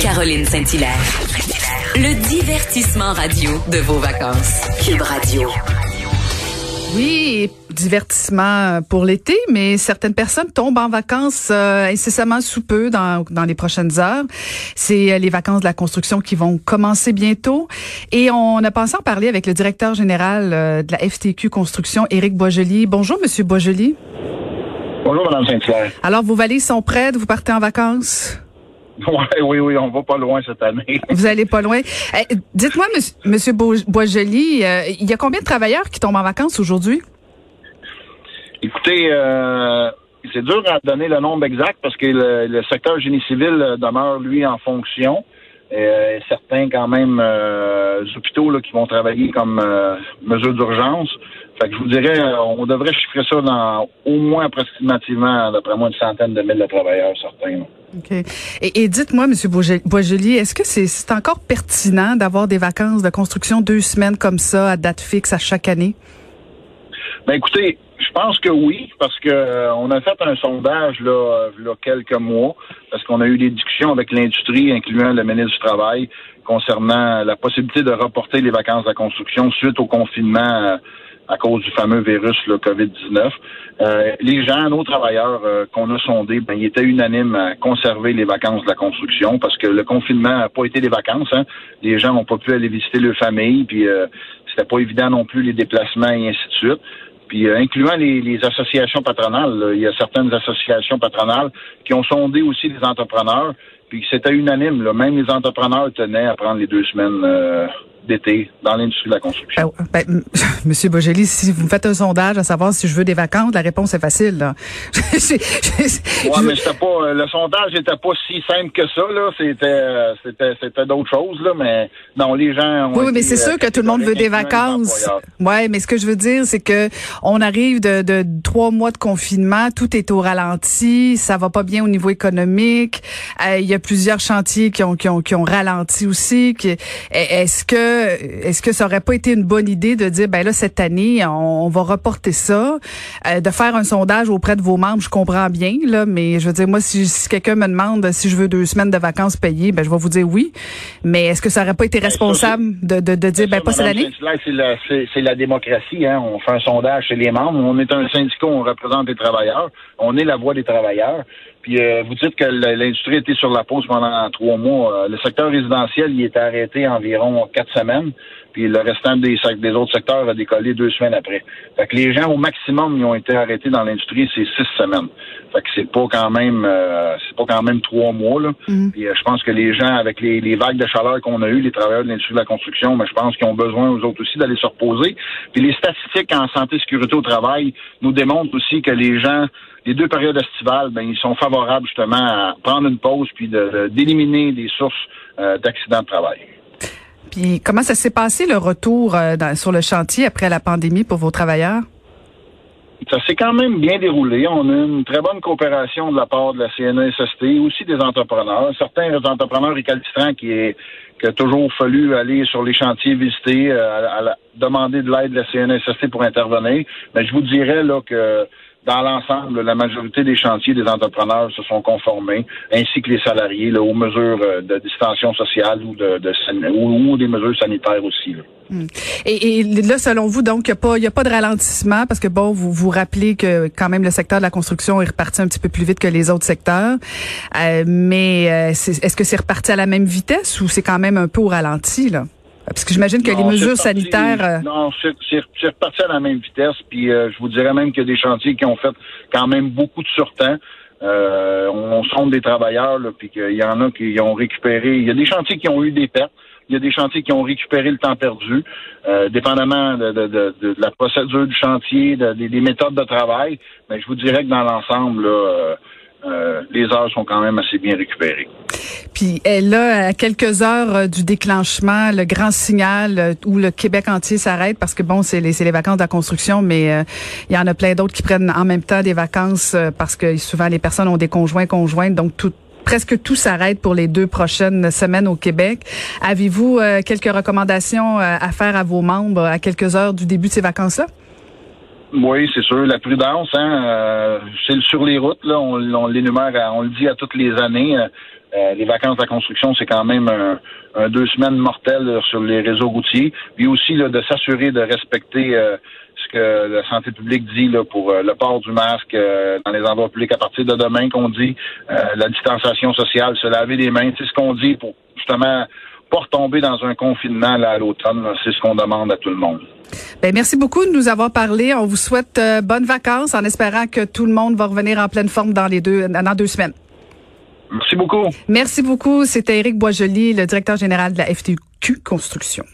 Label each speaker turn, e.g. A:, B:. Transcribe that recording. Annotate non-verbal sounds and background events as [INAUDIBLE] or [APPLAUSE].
A: Caroline Saint-Hilaire. Le divertissement radio de vos vacances. Cube Radio.
B: Oui, divertissement pour l'été, mais certaines personnes tombent en vacances euh, incessamment sous peu dans, dans les prochaines heures. C'est euh, les vacances de la construction qui vont commencer bientôt. Et on a pensé en parler avec le directeur général euh, de la FTQ Construction, Éric Boisjoli. Bonjour, Monsieur Boisjoli.
C: Bonjour, Mme Saint-Clair.
B: Alors, vos valises sont prêtes, vous partez en vacances? [LAUGHS]
C: Oui, oui, oui, on va pas loin cette année. [LAUGHS]
B: Vous allez pas loin. Eh, Dites-moi, Monsieur, monsieur Boisjoli, euh, il y a combien de travailleurs qui tombent en vacances aujourd'hui?
C: Écoutez, euh, c'est dur à donner le nombre exact parce que le, le secteur génie civil demeure, lui, en fonction. Euh, certains, quand même, euh, hôpitaux là, qui vont travailler comme euh, mesure d'urgence. Fait que je vous dirais, euh, on devrait chiffrer ça dans au moins approximativement, d'après moi, une centaine de mille de travailleurs, certains.
B: OK. Et, et dites-moi, M. Boisjoli, est-ce que c'est encore pertinent d'avoir des vacances de construction deux semaines comme ça, à date fixe, à chaque année?
C: Ben écoutez, je pense que oui, parce que euh, on a fait un sondage là, euh, là quelques mois, parce qu'on a eu des discussions avec l'industrie, incluant le ministre du Travail, concernant la possibilité de reporter les vacances de la construction suite au confinement euh, à cause du fameux virus le COVID-19. Euh, les gens, nos travailleurs euh, qu'on a sondés, ben, ils étaient unanimes à conserver les vacances de la construction parce que le confinement n'a pas été des vacances. Hein. Les gens n'ont pas pu aller visiter leur famille, puis euh, c'était pas évident non plus les déplacements et ainsi de suite. Puis euh, incluant les, les associations patronales, là, il y a certaines associations patronales qui ont sondé aussi les entrepreneurs, puis c'était unanime. Là, même les entrepreneurs tenaient à prendre les deux semaines euh, d'été dans l'industrie de la construction.
B: Ben, ben, [LAUGHS] m- Monsieur Boisjoli, si vous me faites un sondage à savoir si je veux des vacances, la réponse est facile. Là. [LAUGHS]
C: Ouais,
B: je-
C: mais c'était pas euh, le sondage n'était pas si simple que ça là. C'était euh, c'était c'était d'autres choses là, mais non, les gens. Ont
B: Oui, mais c'est
C: euh,
B: sûr que tout le monde veut des vacances. Ouais, mais ce que je veux dire, c'est que on arrive de, de trois mois de confinement, tout est au ralenti, ça va pas bien au niveau économique. Euh, Il y a plusieurs chantiers qui ont qui ont qui ont ralenti aussi. Est-ce que est-ce que ça aurait pas été une bonne idée de dire ben là cette année on, on va reporter ça, euh, de faire un sondage auprès de vos membres, je comprends bien là, mais je veux dire moi si, si quelqu'un me demande si je veux deux semaines de vacances payées, ben je vais vous dire oui. Mais est-ce que ça aurait pas été
C: ça,
B: responsable de, de, de dire ben
C: Ça,
B: pas cette année?
C: C'est la, la démocratie. Hein. On fait un sondage chez les membres. On est un syndicat, on représente les travailleurs. On est la voix des travailleurs. Puis euh, vous dites que l'industrie était sur la pause pendant trois mois. Euh, le secteur résidentiel, il était arrêté environ quatre semaines. Puis le restant des, autres secteurs a décollé deux semaines après. Fait que les gens, au maximum, ils ont été arrêtés dans l'industrie, c'est six semaines. Fait que c'est pas quand même euh, c'est pas quand même trois mois. Là.
B: Mhm.
C: Puis euh, je pense que les gens, avec les, les vagues de chaleur qu'on a eues, les travailleurs de l'industrie de la construction, mais je pense qu'ils ont besoin, eux autres aussi, d'aller se reposer. Puis les statistiques en santé et sécurité au travail nous démontrent aussi que les gens, les deux périodes estivales, ben, ils sont favorables justement à prendre une pause puis de- de- d'éliminer des sources euh, d'accidents de travail.
B: Puis comment ça s'est passé le retour euh, dans- sur le chantier après la pandémie pour vos travailleurs?
C: Ça s'est quand même bien déroulé. On a une très bonne coopération de la part de la CNESST, aussi des entrepreneurs. Certains entrepreneurs récalcitrants qui est qui a toujours fallu aller sur les chantiers visiter, euh, à, la- demander de l'aide de la CNSST pour intervenir. Mais je vous dirais là que dans l'ensemble, la majorité des chantiers des entrepreneurs se sont conformés, ainsi que les salariés, là, aux mesures euh, de distanciation sociale ou de, de ou, des mesures sanitaires aussi. là.
B: Et, et là, selon vous, donc, il n'y a, pas- a pas de ralentissement parce que, bon, vous vous rappelez que quand même le secteur de la construction est reparti un petit peu plus vite que les autres secteurs. Euh, mais euh, est-ce que c'est reparti à la même vitesse ou c'est quand même un peu au ralenti, là? Parce que j'imagine que les
C: Non,
B: mesures
C: c'est reparti-
B: sanitaires... euh,
C: Non, c'est reparti à la même vitesse. Puis euh, je vous dirais même qu'il y a des chantiers qui ont fait quand même beaucoup de surtemps. Euh, on sonde des travailleurs, là, puis qu'il y en a qui ont récupéré. Il y a des chantiers qui ont eu des pertes. Il y a des chantiers qui ont récupéré le temps perdu, euh, dépendamment de, de- de- de la procédure du chantier, de- des- des méthodes de travail. Mais je vous dirais que dans l'ensemble, là, euh, les heures sont quand même assez bien récupérées.
B: Puis euh, là, à quelques heures euh, du déclenchement, le grand signal euh, où le Québec entier s'arrête, parce que bon, c'est les, les vacances de la construction, mais il y en a plein d'autres qui prennent en même temps des vacances parce que souvent les personnes ont des conjoints, conjointes, donc tout presque tout s'arrête pour les deux prochaines semaines au Québec. Avez-vous quelques recommandations à faire à vos membres à quelques heures du début de ces vacances-là?
C: Oui, c'est sûr. La prudence, hein, euh, c'est sur les routes, là, on, l'énumère, on le dit à toutes les années. Euh, les vacances de la construction, c'est quand même un, deux semaines mortelles sur les réseaux routiers. Puis aussi là, de s'assurer de respecter euh, ce que la santé publique dit là, pour le port du masque dans les endroits publics à partir de demain qu'on dit la distanciation sociale, se laver les mains, c'est ce qu'on dit pour justement pas retomber dans un confinement là, à l'automne. C'est ce qu'on demande à tout le monde.
B: Ben, merci beaucoup de nous avoir parlé. On vous souhaite euh, bonnes vacances en espérant que tout le monde va revenir en pleine forme dans les deux, dans deux semaines.
C: Merci beaucoup.
B: Merci beaucoup. C'était Éric Boisjoli, le directeur général de la FTQ Construction.